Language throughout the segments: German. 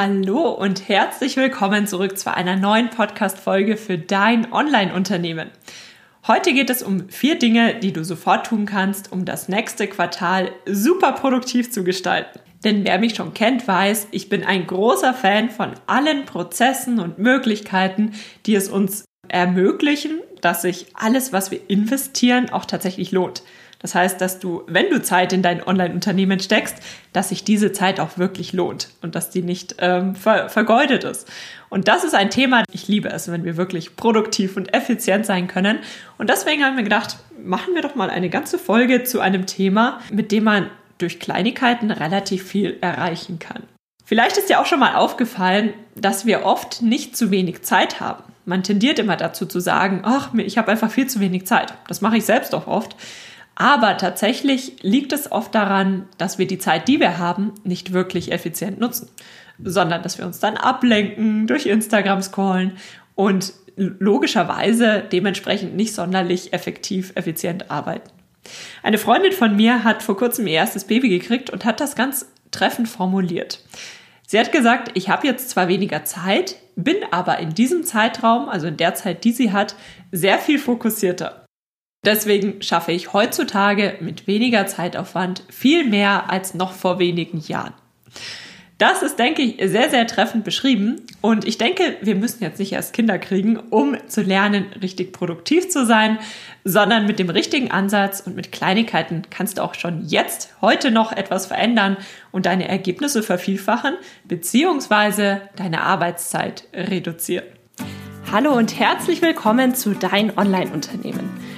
Hallo und herzlich willkommen zurück zu einer neuen Podcast-Folge für dein Online-Unternehmen. Heute geht es um vier Dinge, die du sofort tun kannst, um das nächste Quartal super produktiv zu gestalten. Denn wer mich schon kennt, weiß, ich bin ein großer Fan von allen Prozessen und Möglichkeiten, die es uns ermöglichen, dass sich alles, was wir investieren, auch tatsächlich lohnt. Das heißt, dass du, wenn du Zeit in dein Online-Unternehmen steckst, dass sich diese Zeit auch wirklich lohnt und dass die nicht ähm, ver vergeudet ist. Und das ist ein Thema, ich liebe es, wenn wir wirklich produktiv und effizient sein können. Und deswegen haben wir gedacht, machen wir doch mal eine ganze Folge zu einem Thema, mit dem man durch Kleinigkeiten relativ viel erreichen kann. Vielleicht ist dir auch schon mal aufgefallen, dass wir oft nicht zu wenig Zeit haben. Man tendiert immer dazu zu sagen, ach, ich habe einfach viel zu wenig Zeit. Das mache ich selbst auch oft. Aber tatsächlich liegt es oft daran, dass wir die Zeit, die wir haben, nicht wirklich effizient nutzen, sondern dass wir uns dann ablenken, durch Instagram scrollen und logischerweise dementsprechend nicht sonderlich effektiv, effizient arbeiten. Eine Freundin von mir hat vor kurzem ihr erstes Baby gekriegt und hat das ganz treffend formuliert. Sie hat gesagt, ich habe jetzt zwar weniger Zeit, bin aber in diesem Zeitraum, also in der Zeit, die sie hat, sehr viel fokussierter. Deswegen schaffe ich heutzutage mit weniger Zeitaufwand viel mehr als noch vor wenigen Jahren. Das ist, denke ich, sehr, sehr treffend beschrieben. Und ich denke, wir müssen jetzt nicht erst Kinder kriegen, um zu lernen, richtig produktiv zu sein, sondern mit dem richtigen Ansatz und mit Kleinigkeiten kannst du auch schon jetzt, heute noch etwas verändern und deine Ergebnisse vervielfachen, beziehungsweise deine Arbeitszeit reduzieren. Hallo und herzlich willkommen zu Dein Online-Unternehmen.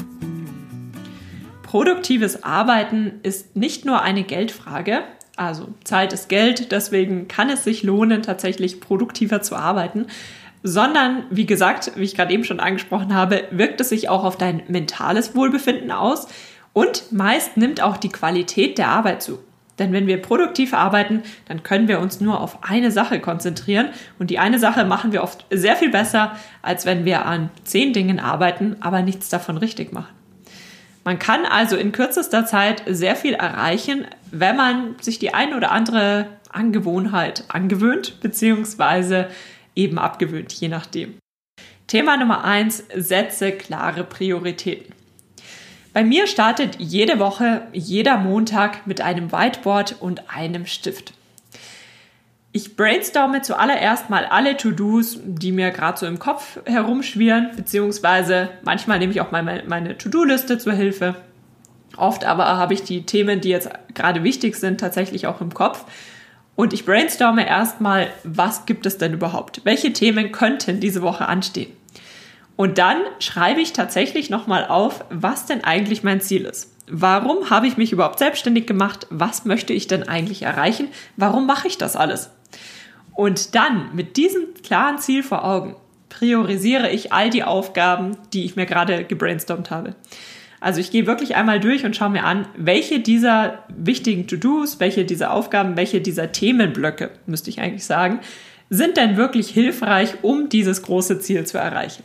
Produktives Arbeiten ist nicht nur eine Geldfrage, also Zeit ist Geld, deswegen kann es sich lohnen, tatsächlich produktiver zu arbeiten, sondern wie gesagt, wie ich gerade eben schon angesprochen habe, wirkt es sich auch auf dein mentales Wohlbefinden aus und meist nimmt auch die Qualität der Arbeit zu. Denn wenn wir produktiv arbeiten, dann können wir uns nur auf eine Sache konzentrieren und die eine Sache machen wir oft sehr viel besser, als wenn wir an zehn Dingen arbeiten, aber nichts davon richtig machen. Man kann also in kürzester Zeit sehr viel erreichen, wenn man sich die ein oder andere Angewohnheit angewöhnt, beziehungsweise eben abgewöhnt, je nachdem. Thema Nummer eins: setze klare Prioritäten. Bei mir startet jede Woche, jeder Montag mit einem Whiteboard und einem Stift. Ich brainstorme zuallererst mal alle To-Dos, die mir gerade so im Kopf herumschwirren, beziehungsweise manchmal nehme ich auch mal meine, To-Do-Liste zur Hilfe. Oft aber habe ich die Themen, die jetzt gerade wichtig sind, tatsächlich auch im Kopf. Und ich brainstorme erstmal, was gibt es denn überhaupt? Welche Themen könnten diese Woche anstehen? Und dann schreibe ich tatsächlich nochmal auf, was denn eigentlich mein Ziel ist. Warum habe ich mich überhaupt selbstständig gemacht? Was möchte ich denn eigentlich erreichen? Warum mache ich das alles? Und dann mit diesem klaren Ziel vor Augen priorisiere ich all die Aufgaben, die ich mir gerade gebrainstormt habe. Also ich gehe wirklich einmal durch und schaue mir an, welche dieser wichtigen To-Dos, welche dieser Aufgaben, welche dieser Themenblöcke, müsste ich eigentlich sagen, sind denn wirklich hilfreich, um dieses große Ziel zu erreichen.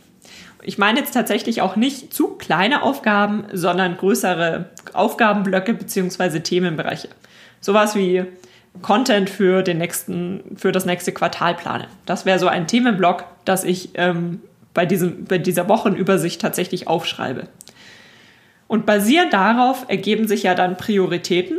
Ich meine jetzt tatsächlich auch nicht zu kleine Aufgaben, sondern größere Aufgabenblöcke beziehungsweise Themenbereiche. Sowas wie Content für den nächsten, für das nächste Quartal plane. Das wäre so ein Themenblock, das ich ähm, bei, diesem, bei dieser Wochenübersicht tatsächlich aufschreibe. Und basierend darauf ergeben sich ja dann Prioritäten.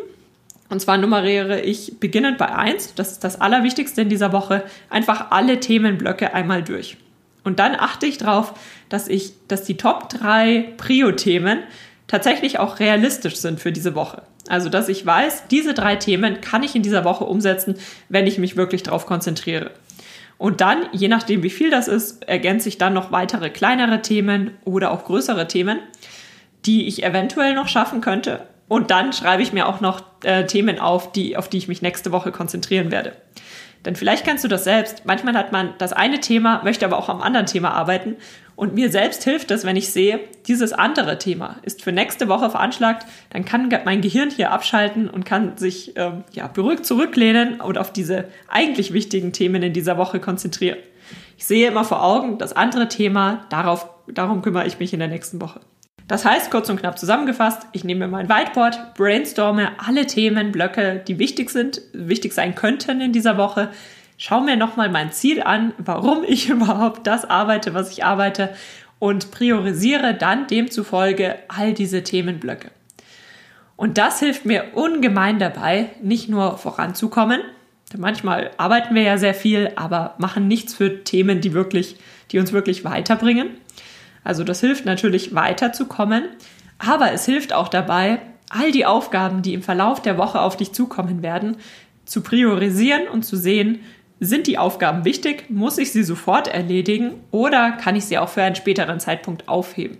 Und zwar nummeriere ich beginnend bei eins, das ist das Allerwichtigste in dieser Woche, einfach alle Themenblöcke einmal durch. Und dann achte ich darauf, dass ich, dass die Top 3 Prio-Themen tatsächlich auch realistisch sind für diese Woche. Also, dass ich weiß, diese drei Themen kann ich in dieser Woche umsetzen, wenn ich mich wirklich darauf konzentriere. Und dann, je nachdem wie viel das ist, ergänze ich dann noch weitere kleinere Themen oder auch größere Themen, die ich eventuell noch schaffen könnte. Und dann schreibe ich mir auch noch äh, Themen auf, die, auf die ich mich nächste Woche konzentrieren werde. Denn vielleicht kennst du das selbst. Manchmal hat man das eine Thema, möchte aber auch am anderen Thema arbeiten. Und mir selbst hilft es, wenn ich sehe, dieses andere Thema ist für nächste Woche veranschlagt, dann kann mein Gehirn hier abschalten und kann sich ähm, ja, beruhigt zurücklehnen und auf diese eigentlich wichtigen Themen in dieser Woche konzentrieren. Ich sehe immer vor Augen, das andere Thema, darauf, darum kümmere ich mich in der nächsten Woche. Das heißt, kurz und knapp zusammengefasst, ich nehme mein Whiteboard, brainstorme alle Themenblöcke, die wichtig sind, wichtig sein könnten in dieser Woche, schaue mir nochmal mein Ziel an, warum ich überhaupt das arbeite, was ich arbeite und priorisiere dann demzufolge all diese Themenblöcke. Und das hilft mir ungemein dabei, nicht nur voranzukommen, manchmal arbeiten wir ja sehr viel, aber machen nichts für Themen, die wirklich, die uns wirklich weiterbringen. Also das hilft natürlich weiterzukommen, aber es hilft auch dabei, all die Aufgaben, die im Verlauf der Woche auf dich zukommen werden, zu priorisieren und zu sehen, sind die Aufgaben wichtig? Muss ich sie sofort erledigen oder kann ich sie auch für einen späteren Zeitpunkt aufheben?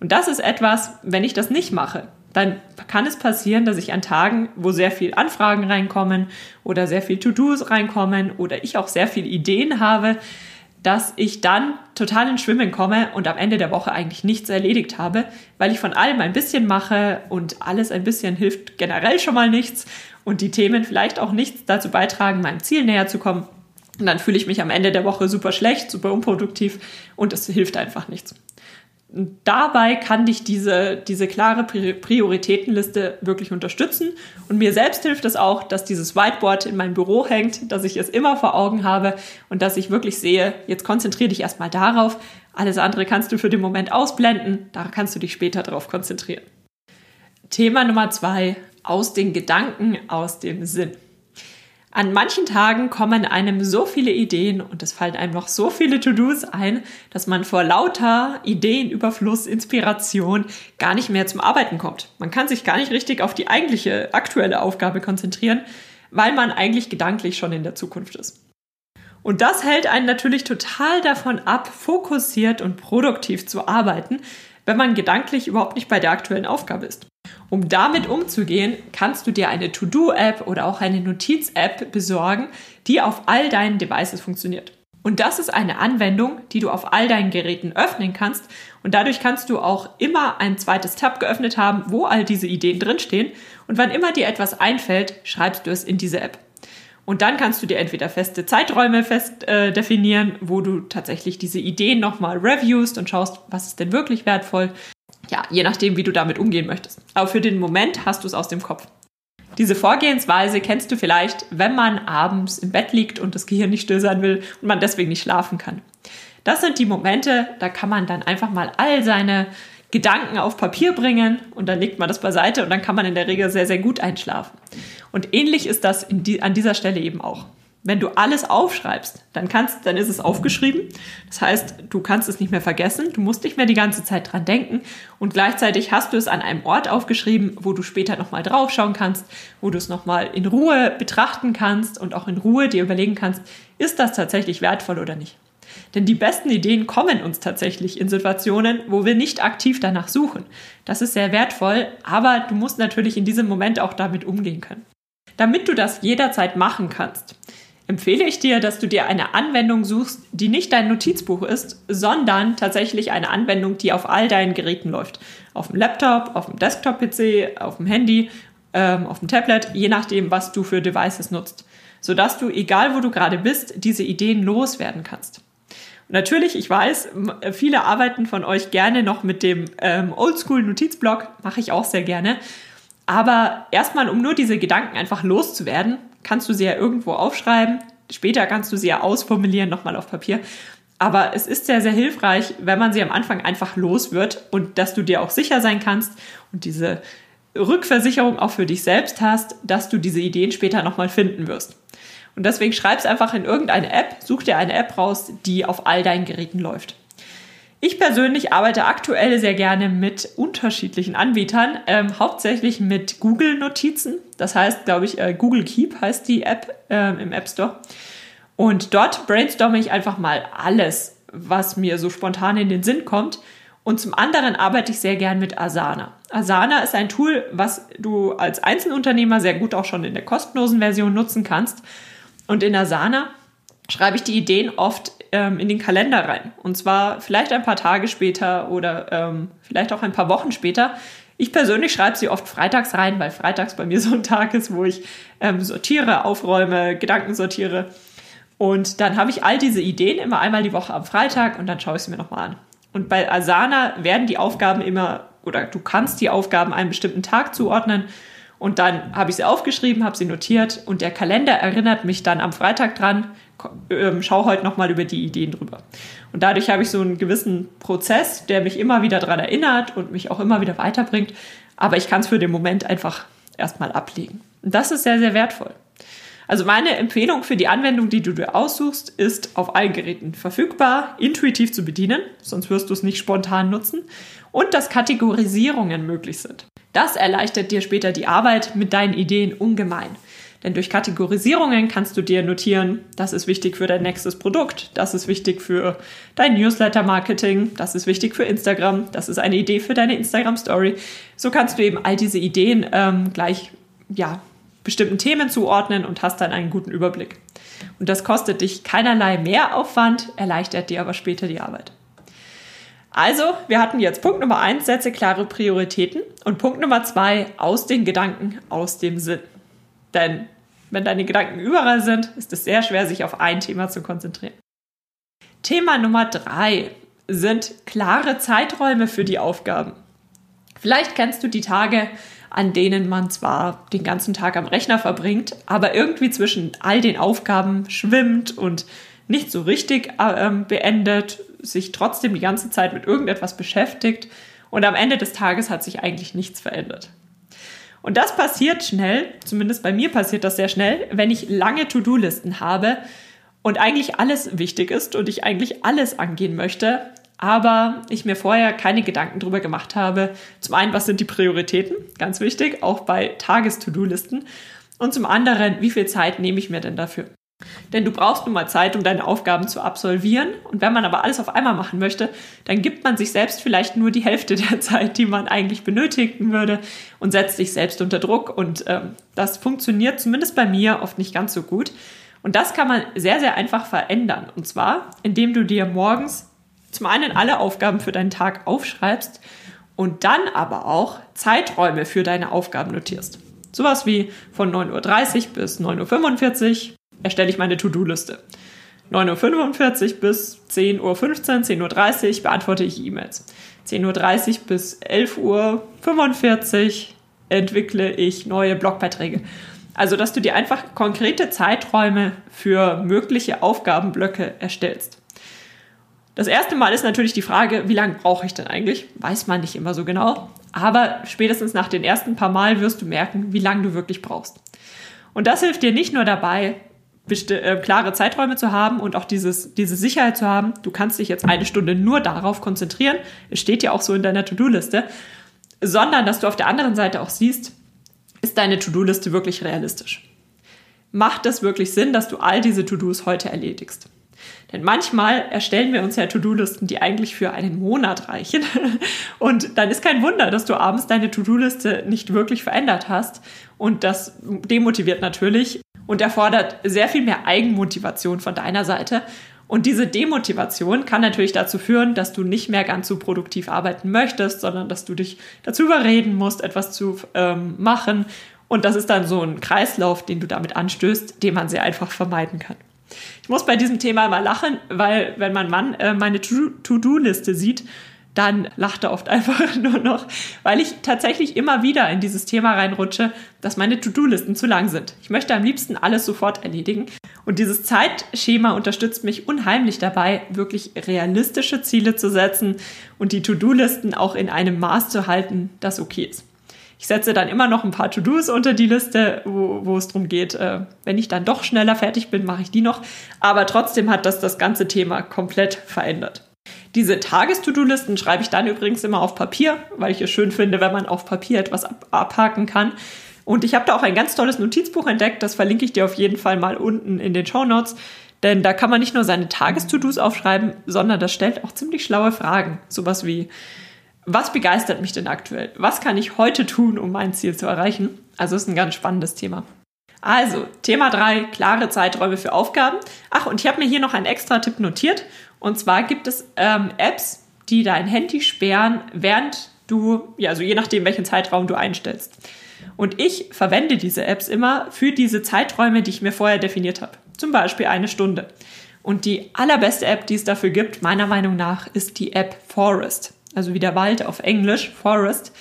Und das ist etwas, wenn ich das nicht mache, dann kann es passieren, dass ich an Tagen, wo sehr viel Anfragen reinkommen oder sehr viel To-Dos reinkommen oder ich auch sehr viele Ideen habe, dass ich dann total ins Schwimmen komme und am Ende der Woche eigentlich nichts erledigt habe, weil ich von allem ein bisschen mache und alles ein bisschen hilft generell schon mal nichts und die Themen vielleicht auch nichts dazu beitragen, meinem Ziel näher zu kommen. Und dann fühle ich mich am Ende der Woche super schlecht, super unproduktiv und es hilft einfach nichts dabei kann dich diese, diese klare Prioritätenliste wirklich unterstützen. Und mir selbst hilft es auch, dass dieses Whiteboard in meinem Büro hängt, dass ich es immer vor Augen habe und dass ich wirklich sehe, jetzt konzentriere dich erstmal darauf. Alles andere kannst du für den Moment ausblenden. Da kannst du dich später darauf konzentrieren. Thema Nummer zwei, aus den Gedanken, aus dem Sinn. An manchen Tagen kommen einem so viele Ideen und es fallen einem noch so viele To-Dos ein, dass man vor lauter Ideenüberfluss, Inspiration gar nicht mehr zum Arbeiten kommt. Man kann sich gar nicht richtig auf die eigentliche aktuelle Aufgabe konzentrieren, weil man eigentlich gedanklich schon in der Zukunft ist. Und das hält einen natürlich total davon ab, fokussiert und produktiv zu arbeiten, wenn man gedanklich überhaupt nicht bei der aktuellen Aufgabe ist. Um damit umzugehen, kannst du dir eine To-Do-App oder auch eine Notiz-App besorgen, die auf all deinen Devices funktioniert. Und das ist eine Anwendung, die du auf all deinen Geräten öffnen kannst. Und dadurch kannst du auch immer ein zweites Tab geöffnet haben, wo all diese Ideen drinstehen. Und wann immer dir etwas einfällt, schreibst du es in diese App. Und dann kannst du dir entweder feste Zeiträume fest äh, definieren, wo du tatsächlich diese Ideen nochmal reviewst und schaust, was ist denn wirklich wertvoll ja, je nachdem, wie du damit umgehen möchtest. Aber für den Moment hast du es aus dem Kopf. Diese Vorgehensweise kennst du vielleicht, wenn man abends im Bett liegt und das Gehirn nicht still sein will und man deswegen nicht schlafen kann. Das sind die Momente, da kann man dann einfach mal all seine Gedanken auf Papier bringen und dann legt man das beiseite und dann kann man in der Regel sehr, sehr gut einschlafen. Und ähnlich ist das die, an dieser Stelle eben auch. Wenn du alles aufschreibst, dann kannst, dann ist es aufgeschrieben. Das heißt, du kannst es nicht mehr vergessen. Du musst nicht mehr die ganze Zeit dran denken. Und gleichzeitig hast du es an einem Ort aufgeschrieben, wo du später nochmal draufschauen kannst, wo du es nochmal in Ruhe betrachten kannst und auch in Ruhe dir überlegen kannst, ist das tatsächlich wertvoll oder nicht. Denn die besten Ideen kommen uns tatsächlich in Situationen, wo wir nicht aktiv danach suchen. Das ist sehr wertvoll, aber du musst natürlich in diesem Moment auch damit umgehen können. Damit du das jederzeit machen kannst, empfehle ich dir, dass du dir eine Anwendung suchst, die nicht dein Notizbuch ist, sondern tatsächlich eine Anwendung, die auf all deinen Geräten läuft. Auf dem Laptop, auf dem Desktop-PC, auf dem Handy, ähm, auf dem Tablet, je nachdem, was du für Devices nutzt. Sodass du, egal wo du gerade bist, diese Ideen loswerden kannst. Natürlich, ich weiß, viele arbeiten von euch gerne noch mit dem ähm, Oldschool-Notizblock, mache ich auch sehr gerne. Aber erstmal, um nur diese Gedanken einfach loszuwerden, kannst du sie ja irgendwo aufschreiben. Später kannst du sie ja ausformulieren, nochmal auf Papier. Aber es ist sehr, sehr hilfreich, wenn man sie am Anfang einfach los wird und dass du dir auch sicher sein kannst und diese Rückversicherung auch für dich selbst hast, dass du diese Ideen später nochmal finden wirst. Und deswegen schreib es einfach in irgendeine App, such dir eine App raus, die auf all deinen Geräten läuft. Ich persönlich arbeite aktuell sehr gerne mit unterschiedlichen Anbietern, ähm, hauptsächlich mit Google Notizen. Das heißt, glaube ich, äh, Google Keep heißt die App äh, im App Store. Und dort brainstorme ich einfach mal alles, was mir so spontan in den Sinn kommt. Und zum anderen arbeite ich sehr gern mit Asana. Asana ist ein Tool, was du als Einzelunternehmer sehr gut auch schon in der kostenlosen Version nutzen kannst. Und in Asana schreibe ich die Ideen oft ähm, in den Kalender rein. Und zwar vielleicht ein paar Tage später oder ähm, vielleicht auch ein paar Wochen später. Ich persönlich schreibe sie oft freitags rein, weil freitags bei mir so ein Tag ist, wo ich ähm, sortiere, aufräume, Gedanken sortiere. Und dann habe ich all diese Ideen immer einmal die Woche am Freitag und dann schaue ich sie mir nochmal an. Und bei Asana werden die Aufgaben immer, oder du kannst die Aufgaben einem bestimmten Tag zuordnen. Und dann habe ich sie aufgeschrieben, habe sie notiert und der Kalender erinnert mich dann am Freitag dran, ähm, schau heute nochmal über die Ideen drüber. Und dadurch habe ich so einen gewissen Prozess, der mich immer wieder daran erinnert und mich auch immer wieder weiterbringt. Aber ich kann es für den Moment einfach erstmal ablegen. Und das ist sehr, sehr wertvoll. Also meine Empfehlung für die Anwendung, die du dir aussuchst, ist auf allen Geräten verfügbar, intuitiv zu bedienen, sonst wirst du es nicht spontan nutzen, und dass Kategorisierungen möglich sind. Das erleichtert dir später die Arbeit mit deinen Ideen ungemein. Denn durch Kategorisierungen kannst du dir notieren, das ist wichtig für dein nächstes Produkt, das ist wichtig für dein Newsletter-Marketing, das ist wichtig für Instagram, das ist eine Idee für deine Instagram-Story. So kannst du eben all diese Ideen ähm, gleich ja, bestimmten Themen zuordnen und hast dann einen guten Überblick. Und das kostet dich keinerlei Mehraufwand, erleichtert dir aber später die Arbeit. Also, wir hatten jetzt Punkt Nummer eins, setze klare Prioritäten und Punkt Nummer zwei, aus den Gedanken, aus dem Sinn. Denn wenn deine Gedanken überall sind, ist es sehr schwer, sich auf ein Thema zu konzentrieren. Thema Nummer drei sind klare Zeiträume für die Aufgaben. Vielleicht kennst du die Tage, an denen man zwar den ganzen Tag am Rechner verbringt, aber irgendwie zwischen all den Aufgaben schwimmt und nicht so richtig äh, beendet, sich trotzdem die ganze Zeit mit irgendetwas beschäftigt und am Ende des Tages hat sich eigentlich nichts verändert. Und das passiert schnell, zumindest bei mir passiert das sehr schnell, wenn ich lange To-Do-Listen habe und eigentlich alles wichtig ist und ich eigentlich alles angehen möchte, aber ich mir vorher keine Gedanken darüber gemacht habe. Zum einen, was sind die Prioritäten? Ganz wichtig, auch bei Tages-To-Do-Listen. Und zum anderen, wie viel Zeit nehme ich mir denn dafür? Denn du brauchst nun mal Zeit, um deine Aufgaben zu absolvieren. Und wenn man aber alles auf einmal machen möchte, dann gibt man sich selbst vielleicht nur die Hälfte der Zeit, die man eigentlich benötigen würde und setzt sich selbst unter Druck. Und ähm, das funktioniert zumindest bei mir oft nicht ganz so gut. Und das kann man sehr, sehr einfach verändern. Und zwar, indem du dir morgens zum einen alle Aufgaben für deinen Tag aufschreibst und dann aber auch Zeiträume für deine Aufgaben notierst. Sowas wie von 9.30 Uhr bis 9.45 Uhr erstelle ich meine To-Do-Liste. 9.45 Uhr bis 10.15 Uhr, 10.30 Uhr beantworte ich E-Mails. 10.30 Uhr bis 11.45 Uhr entwickle ich neue Blogbeiträge. Also, dass du dir einfach konkrete Zeiträume für mögliche Aufgabenblöcke erstellst. Das erste Mal ist natürlich die Frage, wie lange brauche ich denn eigentlich? Weiß man nicht immer so genau. Aber spätestens nach den ersten paar Mal wirst du merken, wie lange du wirklich brauchst. Und das hilft dir nicht nur dabei, äh, klare Zeiträume zu haben und auch dieses, diese Sicherheit zu haben, du kannst dich jetzt eine Stunde nur darauf konzentrieren, es steht ja auch so in deiner To-Do-Liste, sondern dass du auf der anderen Seite auch siehst, ist deine To-Do-Liste wirklich realistisch? Macht es wirklich Sinn, dass du all diese To-Dos heute erledigst? Denn manchmal erstellen wir uns ja To-Do-Listen, die eigentlich für einen Monat reichen. Und dann ist kein Wunder, dass du abends deine To-Do-Liste nicht wirklich verändert hast. Und das demotiviert natürlich und erfordert sehr viel mehr Eigenmotivation von deiner Seite. Und diese Demotivation kann natürlich dazu führen, dass du nicht mehr ganz so produktiv arbeiten möchtest, sondern dass du dich dazu überreden musst, etwas zu ähm, machen. Und das ist dann so ein Kreislauf, den du damit anstößt, den man sehr einfach vermeiden kann. Ich muss bei diesem Thema mal lachen, weil wenn mein Mann äh, meine To-Do-Liste sieht, dann lacht er oft einfach nur noch, weil ich tatsächlich immer wieder in dieses Thema reinrutsche, dass meine To-Do-Listen zu lang sind. Ich möchte am liebsten alles sofort erledigen. Und dieses Zeitschema unterstützt mich unheimlich dabei, wirklich realistische Ziele zu setzen und die To-Do-Listen auch in einem Maß zu halten, das okay ist. Ich setze dann immer noch ein paar To-Dos unter die Liste, wo, wo es darum geht, äh, wenn ich dann doch schneller fertig bin, mache ich die noch. Aber trotzdem hat das das ganze Thema komplett verändert. Diese Tages-To-Do-Listen schreibe ich dann übrigens immer auf Papier, weil ich es schön finde, wenn man auf Papier etwas ab abhaken kann. Und ich habe da auch ein ganz tolles Notizbuch entdeckt, das verlinke ich dir auf jeden Fall mal unten in den Show Notes. Denn da kann man nicht nur seine Tages-To-Dos aufschreiben, sondern das stellt auch ziemlich schlaue Fragen. Sowas wie, was begeistert mich denn aktuell? Was kann ich heute tun, um mein Ziel zu erreichen? Also ist ein ganz spannendes Thema. Also, Thema 3, klare Zeiträume für Aufgaben. Ach, und ich habe mir hier noch einen extra Tipp notiert. Und zwar gibt es ähm, Apps, die dein Handy sperren, während du, ja, also je nachdem, welchen Zeitraum du einstellst. Und ich verwende diese Apps immer für diese Zeiträume, die ich mir vorher definiert habe. Zum Beispiel eine Stunde. Und die allerbeste App, die es dafür gibt, meiner Meinung nach, ist die App Forest. Also wie der Wald auf Englisch, Forest.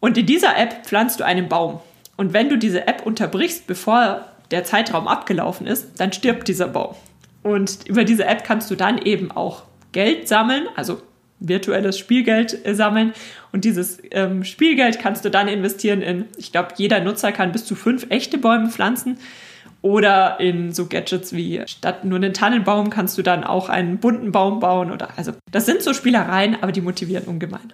Und in dieser App pflanzt du einen Baum. Und wenn du diese App unterbrichst, bevor der Zeitraum abgelaufen ist, dann stirbt dieser Baum. Und über diese App kannst du dann eben auch Geld sammeln, also virtuelles Spielgeld äh, sammeln. Und dieses ähm, Spielgeld kannst du dann investieren in, ich glaube, jeder Nutzer kann bis zu fünf echte Bäume pflanzen. Oder in so Gadgets wie statt nur einen Tannenbaum kannst du dann auch einen bunten Baum bauen oder also das sind so Spielereien, aber die motivieren ungemein.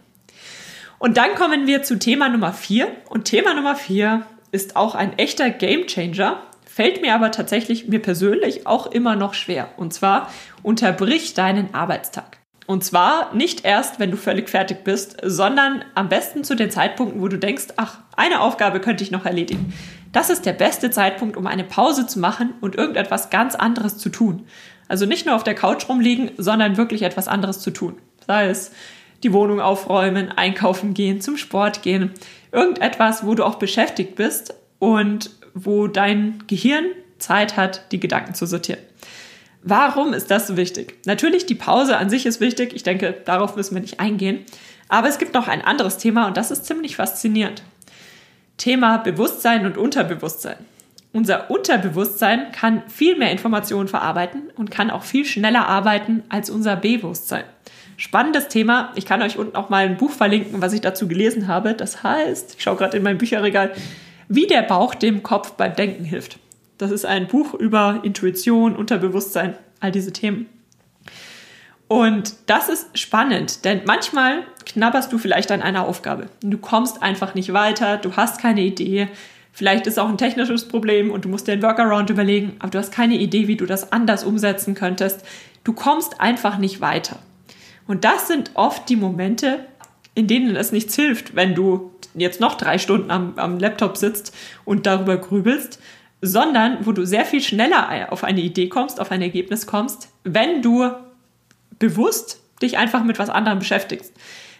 Und dann kommen wir zu Thema Nummer vier und Thema Nummer vier ist auch ein echter Gamechanger, fällt mir aber tatsächlich mir persönlich auch immer noch schwer und zwar unterbrich deinen Arbeitstag. Und zwar nicht erst, wenn du völlig fertig bist, sondern am besten zu den Zeitpunkten, wo du denkst, ach, eine Aufgabe könnte ich noch erledigen. Das ist der beste Zeitpunkt, um eine Pause zu machen und irgendetwas ganz anderes zu tun. Also nicht nur auf der Couch rumliegen, sondern wirklich etwas anderes zu tun. Sei es die Wohnung aufräumen, einkaufen gehen, zum Sport gehen. Irgendetwas, wo du auch beschäftigt bist und wo dein Gehirn Zeit hat, die Gedanken zu sortieren. Warum ist das so wichtig? Natürlich, die Pause an sich ist wichtig. Ich denke, darauf müssen wir nicht eingehen. Aber es gibt noch ein anderes Thema und das ist ziemlich faszinierend. Thema Bewusstsein und Unterbewusstsein. Unser Unterbewusstsein kann viel mehr Informationen verarbeiten und kann auch viel schneller arbeiten als unser Bewusstsein. Spannendes Thema. Ich kann euch unten auch mal ein Buch verlinken, was ich dazu gelesen habe. Das heißt, ich schaue gerade in mein Bücherregal, wie der Bauch dem Kopf beim Denken hilft. Das ist ein Buch über Intuition, Unterbewusstsein, all diese Themen. Und das ist spannend, denn manchmal knabberst du vielleicht an einer Aufgabe. Du kommst einfach nicht weiter, du hast keine Idee. Vielleicht ist auch ein technisches Problem und du musst dir einen Workaround überlegen, aber du hast keine Idee, wie du das anders umsetzen könntest. Du kommst einfach nicht weiter. Und das sind oft die Momente, in denen es nichts hilft, wenn du jetzt noch drei Stunden am, am Laptop sitzt und darüber grübelst, sondern wo du sehr viel schneller auf eine Idee kommst, auf ein Ergebnis kommst, wenn du bewusst dich einfach mit was anderem beschäftigst.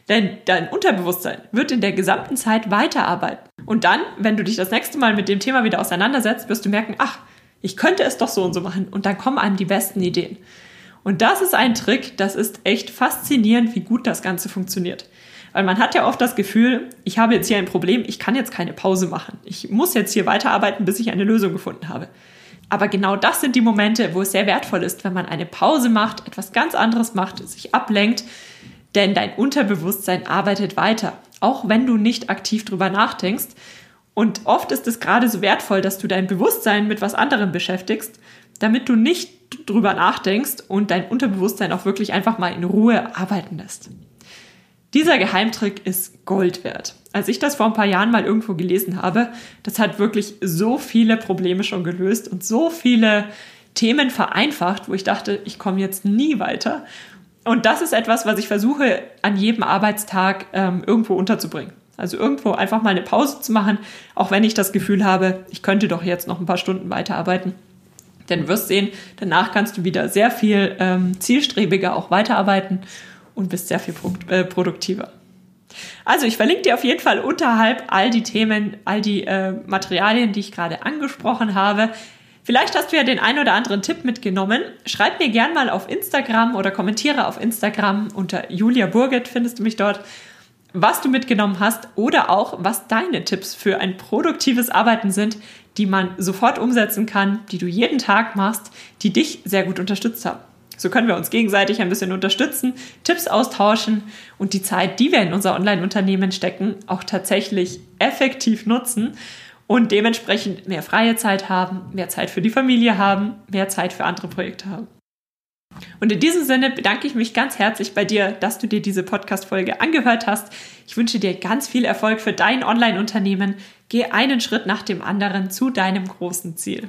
Denn dein Unterbewusstsein wird in der gesamten Zeit weiterarbeiten. Und dann, wenn du dich das nächste Mal mit dem Thema wieder auseinandersetzt, wirst du merken, ach, ich könnte es doch so und so machen. Und dann kommen einem die besten Ideen. Und das ist ein Trick, das ist echt faszinierend, wie gut das Ganze funktioniert. Weil man hat ja oft das Gefühl, ich habe jetzt hier ein Problem, ich kann jetzt keine Pause machen. Ich muss jetzt hier weiterarbeiten, bis ich eine Lösung gefunden habe. Aber genau das sind die Momente, wo es sehr wertvoll ist, wenn man eine Pause macht, etwas ganz anderes macht, sich ablenkt, denn dein Unterbewusstsein arbeitet weiter, auch wenn du nicht aktiv drüber nachdenkst. Und oft ist es gerade so wertvoll, dass du dein Bewusstsein mit was anderem beschäftigst, damit du nicht drüber nachdenkst und dein Unterbewusstsein auch wirklich einfach mal in Ruhe arbeiten lässt. Dieser Geheimtrick ist Gold wert. Als ich das vor ein paar Jahren mal irgendwo gelesen habe, das hat wirklich so viele Probleme schon gelöst und so viele Themen vereinfacht, wo ich dachte, ich komme jetzt nie weiter. Und das ist etwas, was ich versuche, an jedem Arbeitstag ähm, irgendwo unterzubringen. Also irgendwo einfach mal eine Pause zu machen, auch wenn ich das Gefühl habe, ich könnte doch jetzt noch ein paar Stunden weiterarbeiten. Denn du wirst sehen, danach kannst du wieder sehr viel ähm, zielstrebiger auch weiterarbeiten und bist sehr viel äh, produktiver. Also ich verlinke dir auf jeden Fall unterhalb all die Themen, all die äh, Materialien, die ich gerade angesprochen habe. Vielleicht hast du ja den ein oder anderen Tipp mitgenommen. Schreib mir gern mal auf Instagram oder kommentiere auf Instagram unter Julia Burget findest du mich dort, was du mitgenommen hast oder auch was deine Tipps für ein produktives Arbeiten sind, die man sofort umsetzen kann, die du jeden Tag machst, die dich sehr gut unterstützt haben. So können wir uns gegenseitig ein bisschen unterstützen, Tipps austauschen und die Zeit, die wir in unser Online-Unternehmen stecken, auch tatsächlich effektiv nutzen und dementsprechend mehr freie Zeit haben, mehr Zeit für die Familie haben, mehr Zeit für andere Projekte haben. Und in diesem Sinne bedanke ich mich ganz herzlich bei dir, dass du dir diese Podcast-Folge angehört hast. Ich wünsche dir ganz viel Erfolg für dein Online-Unternehmen. Geh einen Schritt nach dem anderen zu deinem großen Ziel.